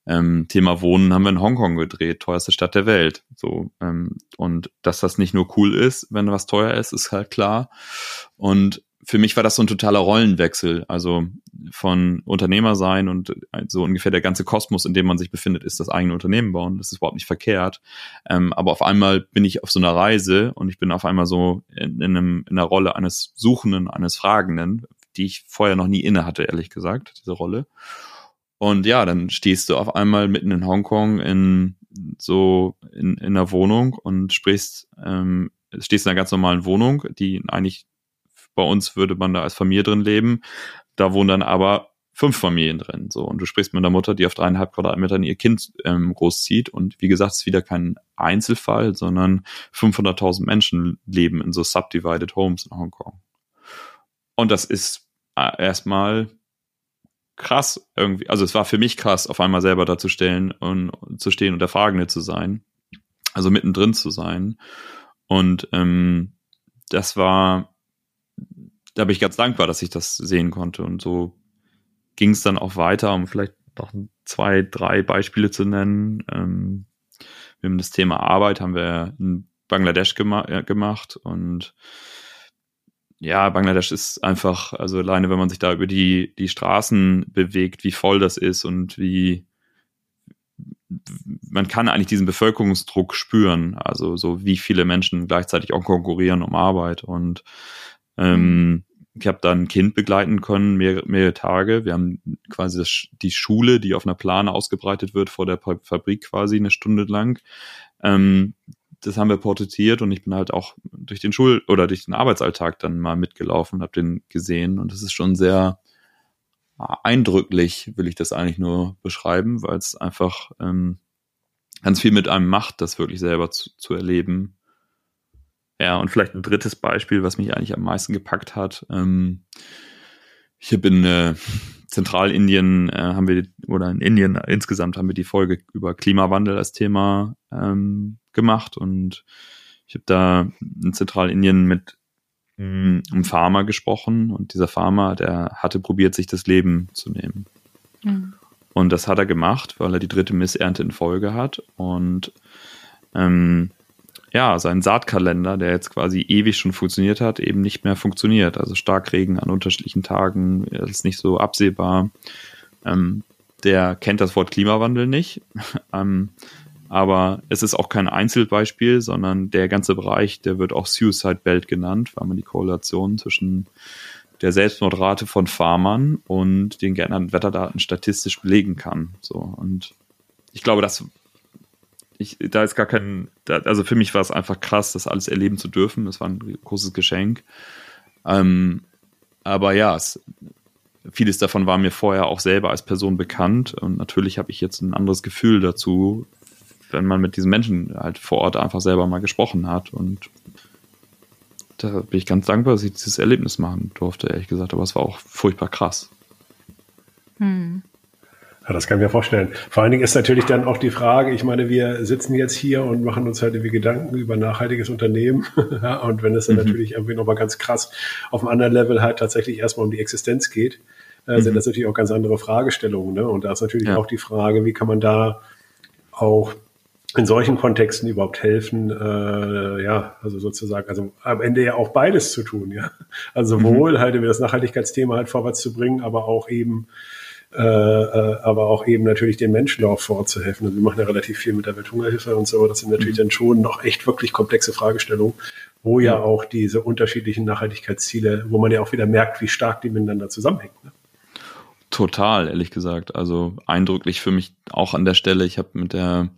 ähm, Thema Wohnen haben wir in Hongkong gedreht, teuerste Stadt der Welt. So ähm, und dass das nicht nur cool ist, wenn was teuer ist, ist halt klar. Und für mich war das so ein totaler Rollenwechsel. Also von Unternehmer sein und so ungefähr der ganze Kosmos, in dem man sich befindet, ist das eigene Unternehmen bauen. Das ist überhaupt nicht verkehrt. Ähm, aber auf einmal bin ich auf so einer Reise und ich bin auf einmal so in, in, einem, in der Rolle eines Suchenden, eines Fragenden, die ich vorher noch nie inne hatte, ehrlich gesagt, diese Rolle. Und ja, dann stehst du auf einmal mitten in Hongkong in so in, in einer Wohnung und sprichst, ähm, stehst in einer ganz normalen Wohnung, die eigentlich bei uns würde man da als Familie drin leben. Da wohnen dann aber fünf Familien drin. So, und du sprichst mit einer Mutter, die auf dreieinhalb Quadratmetern ihr Kind ähm, großzieht. Und wie gesagt, es ist wieder kein Einzelfall, sondern 500.000 Menschen leben in so subdivided homes in Hongkong. Und das ist äh, erstmal krass irgendwie. Also es war für mich krass, auf einmal selber da zu stellen und zu stehen und der Fragende zu sein. Also mittendrin zu sein. Und ähm, das war, da bin ich ganz dankbar, dass ich das sehen konnte. Und so ging es dann auch weiter, um vielleicht noch zwei, drei Beispiele zu nennen. Ähm, wir haben das Thema Arbeit, haben wir in Bangladesch gema äh, gemacht und ja, Bangladesch ist einfach, also alleine, wenn man sich da über die, die Straßen bewegt, wie voll das ist und wie man kann eigentlich diesen Bevölkerungsdruck spüren, also so wie viele Menschen gleichzeitig auch konkurrieren um Arbeit und ähm, ich habe da ein Kind begleiten können, mehrere, mehrere Tage. Wir haben quasi das, die Schule, die auf einer Plane ausgebreitet wird, vor der Fabrik quasi eine Stunde lang. Ähm, das haben wir porträtiert und ich bin halt auch durch den Schul- oder durch den Arbeitsalltag dann mal mitgelaufen und habe den gesehen und das ist schon sehr eindrücklich, will ich das eigentlich nur beschreiben, weil es einfach ähm, ganz viel mit einem macht, das wirklich selber zu, zu erleben. Ja, und vielleicht ein drittes Beispiel, was mich eigentlich am meisten gepackt hat. Ähm, ich bin äh, Zentralindien äh, haben wir, oder in Indien insgesamt haben wir die Folge über Klimawandel als Thema ähm, gemacht und ich habe da in Zentralindien mit mm, einem Farmer gesprochen und dieser Farmer, der hatte probiert, sich das Leben zu nehmen. Mhm. Und das hat er gemacht, weil er die dritte Missernte in Folge hat und ähm, ja, sein Saatkalender, der jetzt quasi ewig schon funktioniert hat, eben nicht mehr funktioniert. Also Starkregen an unterschiedlichen Tagen ist nicht so absehbar. Ähm, der kennt das Wort Klimawandel nicht. ähm, aber es ist auch kein Einzelbeispiel, sondern der ganze Bereich, der wird auch Suicide Belt genannt, weil man die Korrelation zwischen der Selbstmordrate von Farmern und den geänderten Wetterdaten statistisch belegen kann. So und ich glaube, das ich, da ist gar kein, da, also für mich war es einfach krass, das alles erleben zu dürfen. Das war ein großes Geschenk. Ähm, aber ja, es, vieles davon war mir vorher auch selber als Person bekannt und natürlich habe ich jetzt ein anderes Gefühl dazu, wenn man mit diesen Menschen halt vor Ort einfach selber mal gesprochen hat und da bin ich ganz dankbar, dass ich dieses Erlebnis machen durfte, ehrlich gesagt, aber es war auch furchtbar krass. Hm. Ja, das kann ich mir vorstellen. Vor allen Dingen ist natürlich dann auch die Frage, ich meine, wir sitzen jetzt hier und machen uns halt irgendwie Gedanken über nachhaltiges Unternehmen. und wenn es dann mhm. natürlich irgendwie nochmal ganz krass auf einem anderen Level halt tatsächlich erstmal um die Existenz geht, äh, mhm. sind das natürlich auch ganz andere Fragestellungen. Ne? Und da ist natürlich ja. auch die Frage, wie kann man da auch in solchen Kontexten überhaupt helfen, äh, ja, also sozusagen, also am Ende ja auch beides zu tun, ja. Also mhm. sowohl mhm. halt über das Nachhaltigkeitsthema halt vorwärts zu bringen, aber auch eben äh, äh, aber auch eben natürlich den Menschen auch vorzuhelfen. Also wir machen ja relativ viel mit der Welthungerhilfe und so. Das sind natürlich mhm. dann schon noch echt wirklich komplexe Fragestellungen, wo ja auch diese unterschiedlichen Nachhaltigkeitsziele, wo man ja auch wieder merkt, wie stark die miteinander zusammenhängen. Ne? Total, ehrlich gesagt. Also eindrücklich für mich auch an der Stelle. Ich habe mit der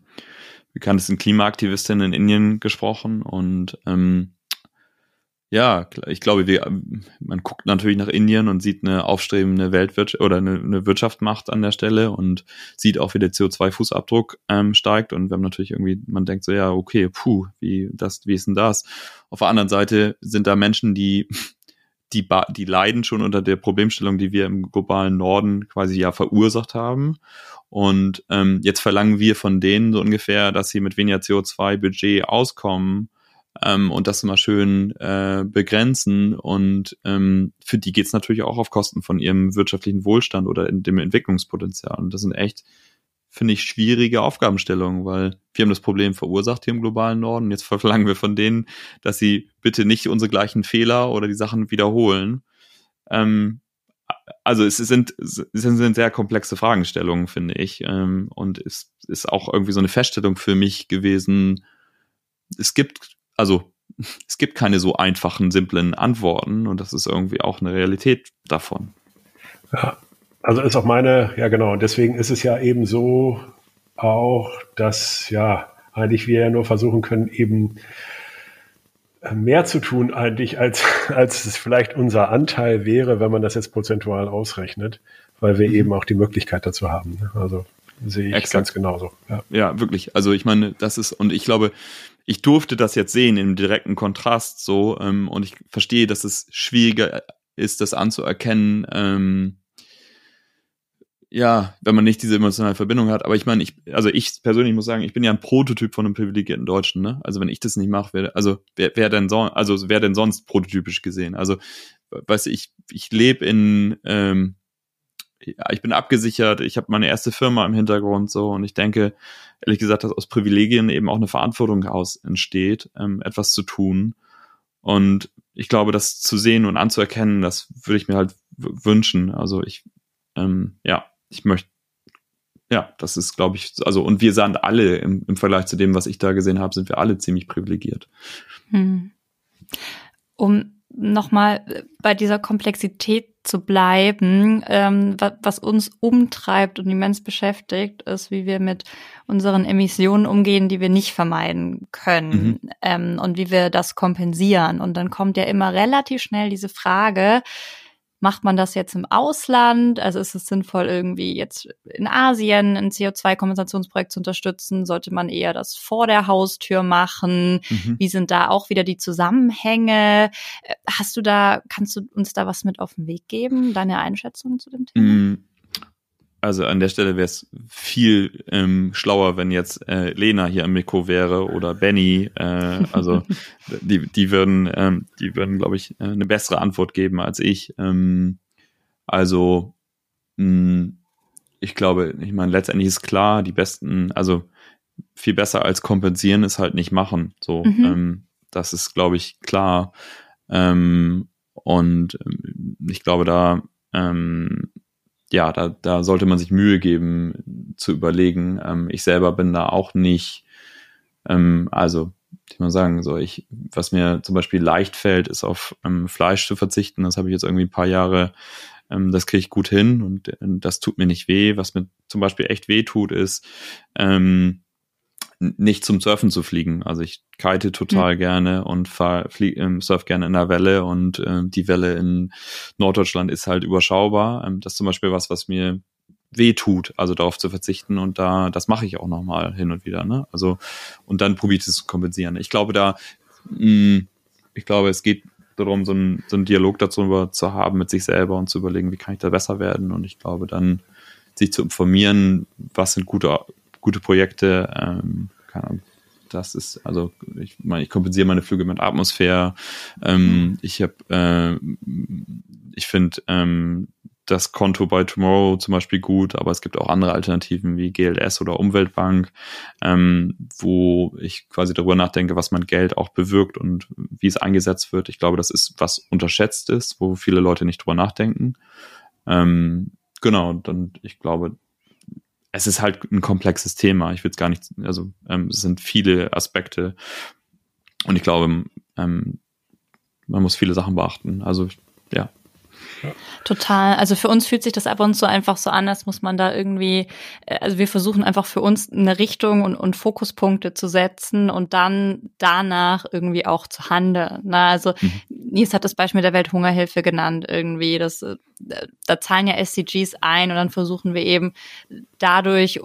bekanntesten Klimaaktivistin in Indien gesprochen und ähm, ja, ich glaube, wir, man guckt natürlich nach Indien und sieht eine aufstrebende Weltwirtschaft oder eine, eine Wirtschaft macht an der Stelle und sieht auch, wie der CO2-Fußabdruck ähm, steigt. Und wir haben natürlich irgendwie, man denkt so, ja, okay, puh, wie, das, wie ist denn das? Auf der anderen Seite sind da Menschen, die, die, die leiden schon unter der Problemstellung, die wir im globalen Norden quasi ja verursacht haben. Und ähm, jetzt verlangen wir von denen so ungefähr, dass sie mit weniger CO2-Budget auskommen ähm, und das immer schön äh, begrenzen. Und ähm, für die geht's natürlich auch auf Kosten von ihrem wirtschaftlichen Wohlstand oder in dem Entwicklungspotenzial. Und das sind echt, finde ich, schwierige Aufgabenstellungen, weil wir haben das Problem verursacht hier im globalen Norden. Jetzt verlangen wir von denen, dass sie bitte nicht unsere gleichen Fehler oder die Sachen wiederholen. Ähm, also es sind, es sind sehr komplexe Fragestellungen, finde ich. Ähm, und es ist auch irgendwie so eine Feststellung für mich gewesen. Es gibt also es gibt keine so einfachen, simplen Antworten und das ist irgendwie auch eine Realität davon. Ja, also ist auch meine, ja genau, und deswegen ist es ja eben so auch, dass ja eigentlich wir ja nur versuchen können, eben mehr zu tun eigentlich, als, als es vielleicht unser Anteil wäre, wenn man das jetzt prozentual ausrechnet, weil wir mhm. eben auch die Möglichkeit dazu haben. Ne? Also sehe ich Exakt. ganz genauso. Ja. ja, wirklich. Also ich meine, das ist, und ich glaube, ich durfte das jetzt sehen im direkten Kontrast so ähm, und ich verstehe, dass es schwieriger ist, das anzuerkennen. Ähm, ja, wenn man nicht diese emotionale Verbindung hat. Aber ich meine, ich, also ich persönlich muss sagen, ich bin ja ein Prototyp von einem privilegierten Deutschen, ne? Also wenn ich das nicht mache, wer, also wer, wer denn so, also wer denn sonst prototypisch gesehen? Also, weißt du, ich, ich lebe in, ähm, ja, ich bin abgesichert, ich habe meine erste Firma im Hintergrund so und ich denke, ehrlich gesagt, dass aus Privilegien eben auch eine Verantwortung aus entsteht, ähm, etwas zu tun. Und ich glaube, das zu sehen und anzuerkennen, das würde ich mir halt wünschen. Also ich, ähm, ja, ich möchte, ja, das ist, glaube ich, also und wir sind alle im, im Vergleich zu dem, was ich da gesehen habe, sind wir alle ziemlich privilegiert. Hm. Um nochmal bei dieser Komplexität zu bleiben. Ähm, was, uns umtreibt und immens beschäftigt, ist, wie wir mit unseren Emissionen umgehen, die wir nicht vermeiden können mhm. ähm, und wie wir das kompensieren. Und dann kommt ja immer relativ schnell diese Frage, Macht man das jetzt im Ausland? Also ist es sinnvoll, irgendwie jetzt in Asien ein CO2-Kompensationsprojekt zu unterstützen? Sollte man eher das vor der Haustür machen? Mhm. Wie sind da auch wieder die Zusammenhänge? Äh, hast du da, kannst du uns da was mit auf den Weg geben? Deine Einschätzung zu dem Thema? Mhm also an der Stelle wäre es viel ähm, schlauer, wenn jetzt äh, Lena hier am Mikro wäre oder Benny. Äh, also die, die würden, ähm, die würden, glaube ich, äh, eine bessere Antwort geben als ich. Ähm, also mh, ich glaube, ich meine, letztendlich ist klar, die besten, also viel besser als kompensieren ist halt nicht machen. So, mhm. ähm, das ist, glaube ich, klar. Ähm, und ähm, ich glaube, da ähm, ja, da, da sollte man sich Mühe geben zu überlegen. Ähm, ich selber bin da auch nicht, ähm, also ich mal sagen, so ich, was mir zum Beispiel leicht fällt, ist auf ähm, Fleisch zu verzichten. Das habe ich jetzt irgendwie ein paar Jahre, ähm, das kriege ich gut hin und äh, das tut mir nicht weh. Was mir zum Beispiel echt weh tut, ist ähm, nicht zum Surfen zu fliegen. Also ich kite total mhm. gerne und fahr, flieg, ähm, surf gerne in der Welle und äh, die Welle in Norddeutschland ist halt überschaubar. Ähm, das ist zum Beispiel was, was mir weh tut, also darauf zu verzichten und da, das mache ich auch nochmal hin und wieder, ne? Also, und dann probiere ich es zu kompensieren. Ich glaube da, mh, mm, ich glaube, es geht darum, so einen, so einen Dialog dazu zu haben mit sich selber und zu überlegen, wie kann ich da besser werden und ich glaube dann, sich zu informieren, was sind gute, gute Projekte, ähm, keine Ahnung, das ist, also ich meine, ich kompensiere meine Flüge mit Atmosphäre. Ähm, ich habe, äh, ich finde ähm, das Konto bei Tomorrow zum Beispiel gut, aber es gibt auch andere Alternativen wie GLS oder Umweltbank, ähm, wo ich quasi darüber nachdenke, was mein Geld auch bewirkt und wie es eingesetzt wird. Ich glaube, das ist was unterschätzt ist, wo viele Leute nicht drüber nachdenken. Ähm, genau, dann ich glaube, es ist halt ein komplexes Thema. Ich will es gar nicht, also ähm, es sind viele Aspekte und ich glaube, ähm, man muss viele Sachen beachten. Also ja. Total. Also für uns fühlt sich das ab und zu einfach so an, als muss man da irgendwie, äh, also wir versuchen einfach für uns eine Richtung und, und Fokuspunkte zu setzen und dann danach irgendwie auch zu handeln. Na, also mhm. Nils hat das Beispiel der Welthungerhilfe genannt irgendwie. Das, äh, da zahlen ja SDGs ein und dann versuchen wir eben dadurch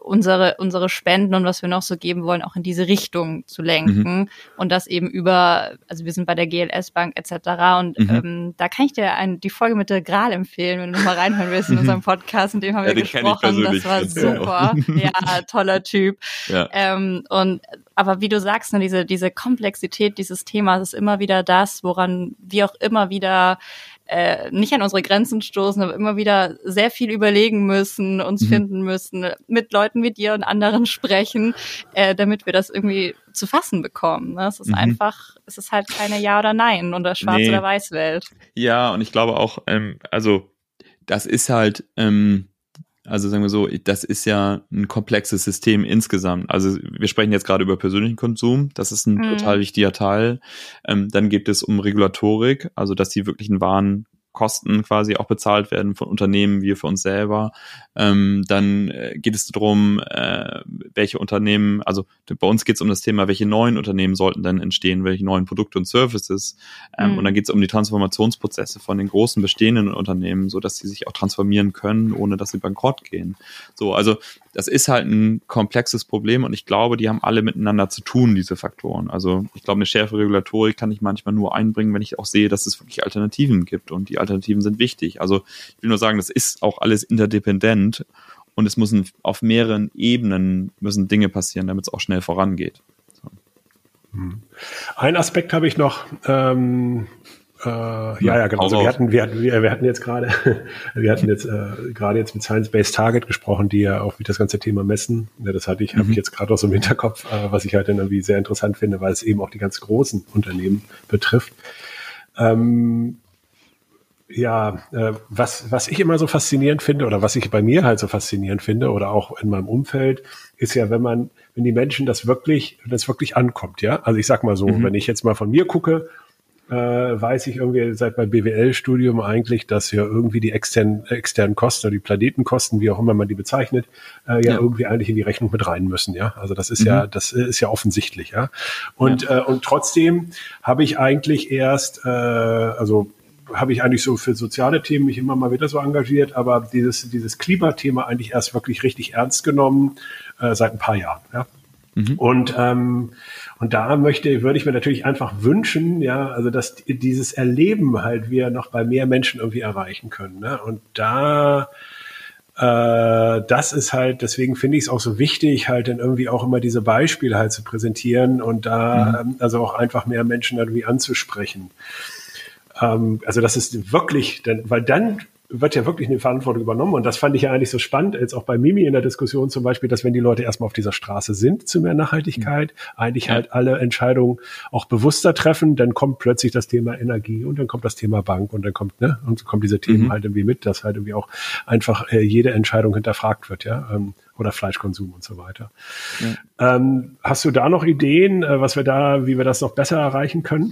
unsere, unsere Spenden und was wir noch so geben wollen, auch in diese Richtung zu lenken. Mhm. Und das eben über, also wir sind bei der GLS Bank etc. Und mhm. ähm, da kann ich dir ein, die Folge mit der Gral empfehlen, wenn du mal reinhören willst in mhm. unserem Podcast, in dem haben ja, wir gesprochen. Das war super. ja, toller Typ. Ja. Ähm, und aber wie du sagst, ne, diese, diese Komplexität dieses Themas ist immer wieder das, woran wir auch immer wieder äh, nicht an unsere Grenzen stoßen, aber immer wieder sehr viel überlegen müssen, uns mhm. finden müssen, mit Leuten wie dir und anderen sprechen, äh, damit wir das irgendwie zu fassen bekommen. Ne? Es ist mhm. einfach, es ist halt keine Ja oder Nein oder Schwarz- nee. oder Weiß-Welt. Ja, und ich glaube auch, ähm, also das ist halt, ähm, also sagen wir so, das ist ja ein komplexes System insgesamt. Also wir sprechen jetzt gerade über persönlichen Konsum, das ist ein mhm. total wichtiger Teil. Ähm, dann geht es um Regulatorik, also dass die wirklichen Waren Kosten quasi auch bezahlt werden von Unternehmen, wie für uns selber. Ähm, dann äh, geht es darum, äh, welche Unternehmen, also bei uns geht es um das Thema, welche neuen Unternehmen sollten dann entstehen, welche neuen Produkte und Services. Ähm, mhm. Und dann geht es um die Transformationsprozesse von den großen bestehenden Unternehmen, so dass sie sich auch transformieren können, ohne dass sie bankrott gehen. So, also das ist halt ein komplexes Problem und ich glaube, die haben alle miteinander zu tun, diese Faktoren. Also ich glaube, eine schärfere Regulatorik kann ich manchmal nur einbringen, wenn ich auch sehe, dass es wirklich Alternativen gibt und die Alternativen sind wichtig. Also ich will nur sagen, das ist auch alles interdependent und es müssen auf mehreren Ebenen müssen Dinge passieren, damit es auch schnell vorangeht. So. Ein Aspekt habe ich noch, ähm, äh, ja, ja, genau. Also wir hatten, wir hatten, wir, hatten jetzt gerade, wir hatten jetzt äh, gerade jetzt mit Science-Based Target gesprochen, die ja auch wie das ganze Thema messen. Ja, das hatte ich, mhm. habe ich jetzt gerade auch so im Hinterkopf, äh, was ich halt dann irgendwie sehr interessant finde, weil es eben auch die ganz großen Unternehmen betrifft. Ähm, ja, äh, was, was ich immer so faszinierend finde oder was ich bei mir halt so faszinierend finde oder auch in meinem Umfeld, ist ja, wenn man, wenn die Menschen das wirklich, das wirklich ankommt, ja. Also ich sag mal so, mhm. wenn ich jetzt mal von mir gucke, äh, weiß ich irgendwie seit meinem BWL-Studium eigentlich, dass ja irgendwie die externen, externen Kosten oder die Planetenkosten, wie auch immer man die bezeichnet, äh, ja, ja, irgendwie eigentlich in die Rechnung mit rein müssen, ja. Also das ist mhm. ja, das ist ja offensichtlich, ja. Und, ja. Äh, und trotzdem habe ich eigentlich erst, äh, also habe ich eigentlich so für soziale Themen mich immer mal wieder so engagiert, aber dieses, dieses Klimathema eigentlich erst wirklich richtig ernst genommen äh, seit ein paar Jahren. Ja? Mhm. Und, ähm, und da möchte, würde ich mir natürlich einfach wünschen, ja, also dass dieses Erleben halt wir noch bei mehr Menschen irgendwie erreichen können. Ne? Und da äh, das ist halt, deswegen finde ich es auch so wichtig, halt dann irgendwie auch immer diese Beispiele halt zu präsentieren und da mhm. ähm, also auch einfach mehr Menschen irgendwie anzusprechen. Ähm, also das ist wirklich, denn, weil dann wird ja wirklich eine Verantwortung übernommen. Und das fand ich ja eigentlich so spannend, jetzt auch bei Mimi in der Diskussion zum Beispiel, dass wenn die Leute erstmal auf dieser Straße sind zu mehr Nachhaltigkeit, mhm. eigentlich ja. halt alle Entscheidungen auch bewusster treffen, dann kommt plötzlich das Thema Energie und dann kommt das Thema Bank und dann kommt, ne, und so kommen diese Themen mhm. halt irgendwie mit, dass halt irgendwie auch einfach äh, jede Entscheidung hinterfragt wird, ja. Ähm, oder Fleischkonsum und so weiter. Ja. Ähm, hast du da noch Ideen, äh, was wir da, wie wir das noch besser erreichen können?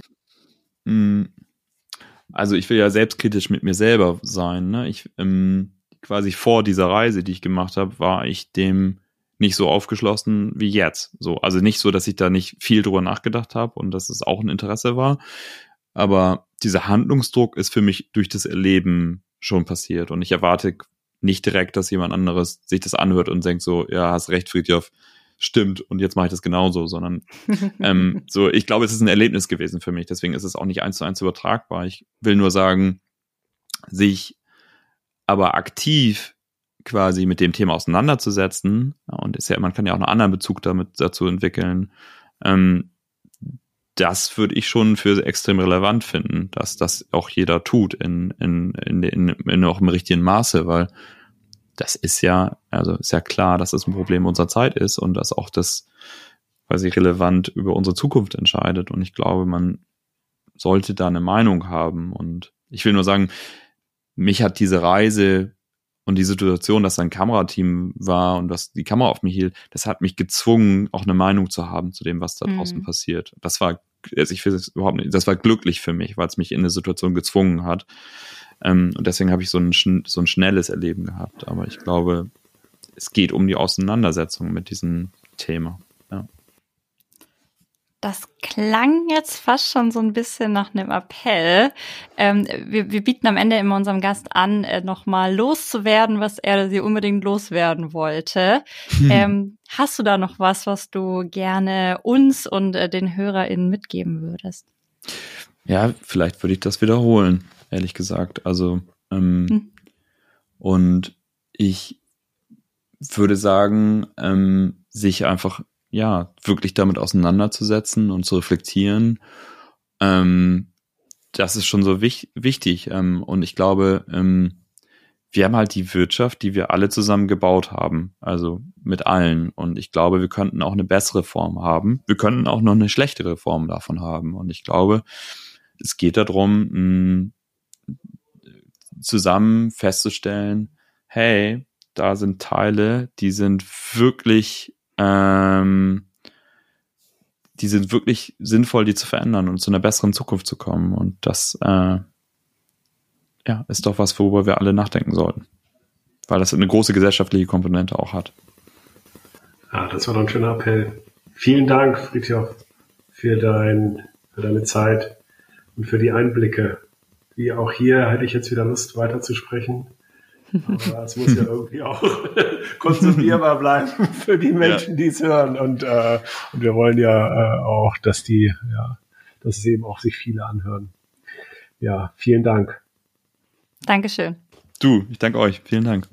Also ich will ja selbstkritisch mit mir selber sein. Ne? Ich ähm, quasi vor dieser Reise, die ich gemacht habe, war ich dem nicht so aufgeschlossen wie jetzt. So, also nicht so, dass ich da nicht viel drüber nachgedacht habe und dass es auch ein Interesse war. Aber dieser Handlungsdruck ist für mich durch das Erleben schon passiert. Und ich erwarte nicht direkt, dass jemand anderes sich das anhört und denkt so, ja, hast recht, Friedhof, stimmt und jetzt mache ich das genauso, sondern ähm, so, ich glaube, es ist ein Erlebnis gewesen für mich, deswegen ist es auch nicht eins zu eins übertragbar. Ich will nur sagen, sich aber aktiv quasi mit dem Thema auseinanderzusetzen, und ist ja, man kann ja auch einen anderen Bezug damit dazu entwickeln, ähm, das würde ich schon für extrem relevant finden, dass das auch jeder tut in, in, in, in, in auch im richtigen Maße, weil das ist ja, also ist ja klar, dass es das ein Problem unserer Zeit ist und dass auch das quasi relevant über unsere Zukunft entscheidet. Und ich glaube, man sollte da eine Meinung haben. Und ich will nur sagen, mich hat diese Reise und die Situation, dass ein Kamerateam war und dass die Kamera auf mich hielt, das hat mich gezwungen, auch eine Meinung zu haben zu dem, was da draußen mhm. passiert. Das war, also ich will es überhaupt nicht, das war glücklich für mich, weil es mich in eine Situation gezwungen hat. Ähm, und deswegen habe ich so ein, so ein schnelles Erleben gehabt. Aber ich glaube, es geht um die Auseinandersetzung mit diesem Thema. Ja. Das klang jetzt fast schon so ein bisschen nach einem Appell. Ähm, wir, wir, bieten am Ende immer unserem Gast an, äh, nochmal loszuwerden, was er sie unbedingt loswerden wollte. Hm. Ähm, hast du da noch was, was du gerne uns und äh, den HörerInnen mitgeben würdest? Ja, vielleicht würde ich das wiederholen ehrlich gesagt. Also, ähm, hm. und ich würde sagen, ähm, sich einfach, ja, wirklich damit auseinanderzusetzen und zu reflektieren, ähm, das ist schon so wich wichtig. Ähm, und ich glaube, ähm, wir haben halt die Wirtschaft, die wir alle zusammen gebaut haben, also mit allen. Und ich glaube, wir könnten auch eine bessere Form haben. Wir könnten auch noch eine schlechtere Form davon haben. Und ich glaube, es geht darum, mh, zusammen festzustellen, hey, da sind Teile, die sind wirklich, ähm, die sind wirklich sinnvoll, die zu verändern und zu einer besseren Zukunft zu kommen. Und das, äh, ja, ist doch was, worüber wir alle nachdenken sollten. Weil das eine große gesellschaftliche Komponente auch hat. Ja, das war doch ein schöner Appell. Vielen Dank, Friedhof, für, dein, für deine Zeit und für die Einblicke wie auch hier hätte ich jetzt wieder Lust weiterzusprechen. Aber es muss ja irgendwie auch konsumierbar bleiben für die Menschen, ja. die es hören. Und, äh, und wir wollen ja äh, auch, dass die, ja, dass es eben auch sich viele anhören. Ja, vielen Dank. Dankeschön. Du, ich danke euch. Vielen Dank.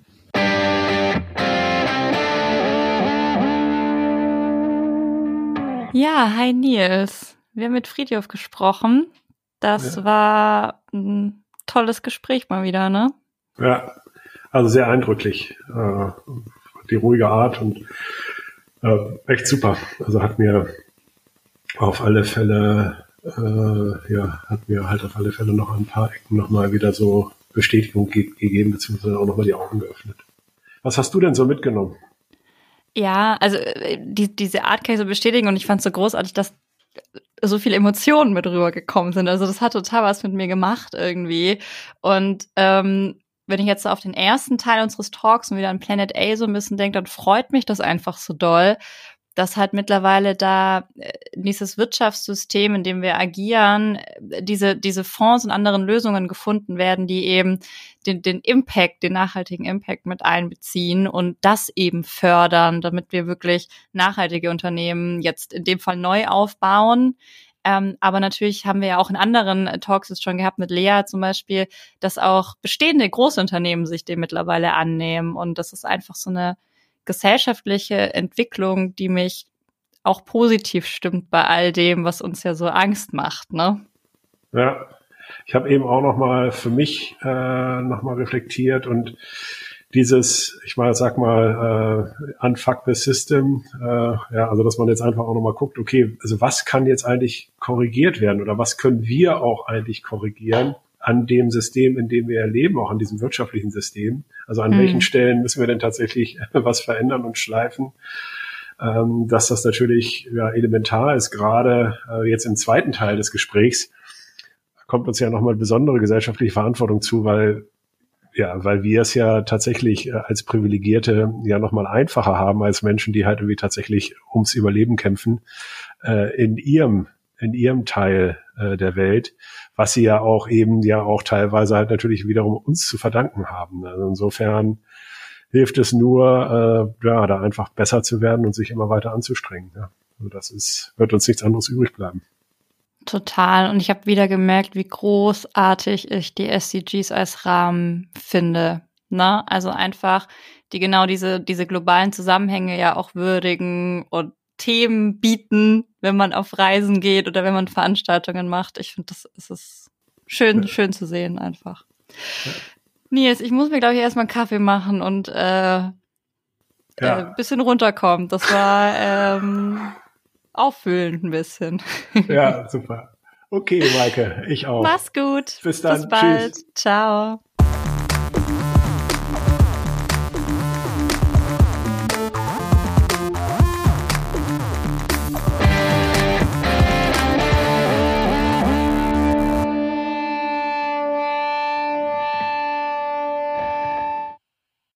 Ja, hi Nils. Wir haben mit Friedhof gesprochen. Das ja. war ein tolles Gespräch mal wieder, ne? Ja, also sehr eindrücklich. Äh, die ruhige Art und äh, echt super. Also hat mir auf alle Fälle, äh, ja, hat mir halt auf alle Fälle noch ein paar Ecken nochmal wieder so Bestätigung ge gegeben, beziehungsweise auch nochmal die Augen geöffnet. Was hast du denn so mitgenommen? Ja, also die, diese Art kann ich so bestätigen und ich fand es so großartig, dass so viele Emotionen mit rübergekommen sind. Also das hat total was mit mir gemacht irgendwie. Und ähm, wenn ich jetzt so auf den ersten Teil unseres Talks und wieder an Planet A so ein bisschen denke, dann freut mich das einfach so doll, dass halt mittlerweile da äh, dieses Wirtschaftssystem, in dem wir agieren, äh, diese, diese Fonds und anderen Lösungen gefunden werden, die eben den, den Impact, den nachhaltigen Impact mit einbeziehen und das eben fördern, damit wir wirklich nachhaltige Unternehmen jetzt in dem Fall neu aufbauen. Ähm, aber natürlich haben wir ja auch in anderen Talks es schon gehabt mit Lea zum Beispiel, dass auch bestehende Großunternehmen sich dem mittlerweile annehmen. Und das ist einfach so eine gesellschaftliche Entwicklung, die mich auch positiv stimmt bei all dem, was uns ja so Angst macht, ne? Ja, ich habe eben auch noch mal für mich äh, noch mal reflektiert und dieses, ich mal sag mal, äh, unfuck the system, äh, ja, also dass man jetzt einfach auch noch mal guckt, okay, also was kann jetzt eigentlich korrigiert werden oder was können wir auch eigentlich korrigieren an dem System, in dem wir erleben, auch an diesem wirtschaftlichen System. Also an mhm. welchen Stellen müssen wir denn tatsächlich was verändern und schleifen? Ähm, dass das natürlich ja, elementar ist, gerade äh, jetzt im zweiten Teil des Gesprächs kommt uns ja nochmal besondere gesellschaftliche Verantwortung zu, weil ja, weil wir es ja tatsächlich äh, als Privilegierte ja nochmal einfacher haben als Menschen, die halt irgendwie tatsächlich ums Überleben kämpfen, äh, in ihrem, in ihrem Teil äh, der Welt, was sie ja auch eben ja auch teilweise halt natürlich wiederum uns zu verdanken haben. Also insofern hilft es nur, äh, ja, da einfach besser zu werden und sich immer weiter anzustrengen. Ja. Also das ist, wird uns nichts anderes übrig bleiben. Total. Und ich habe wieder gemerkt, wie großartig ich die SDGs als Rahmen finde. Ne? Also einfach, die genau diese, diese globalen Zusammenhänge ja auch würdigen und Themen bieten, wenn man auf Reisen geht oder wenn man Veranstaltungen macht. Ich finde, das ist es schön, ja. schön zu sehen einfach. Ja. Nils, ich muss mir, glaube ich, erstmal einen Kaffee machen und äh, ja. äh, bisschen runterkommen. Das war ähm, auffüllend ein bisschen. Ja, super. Okay, Maike, ich auch. Mach's gut. Bis dann. Bis bald. Tschüss. Ciao.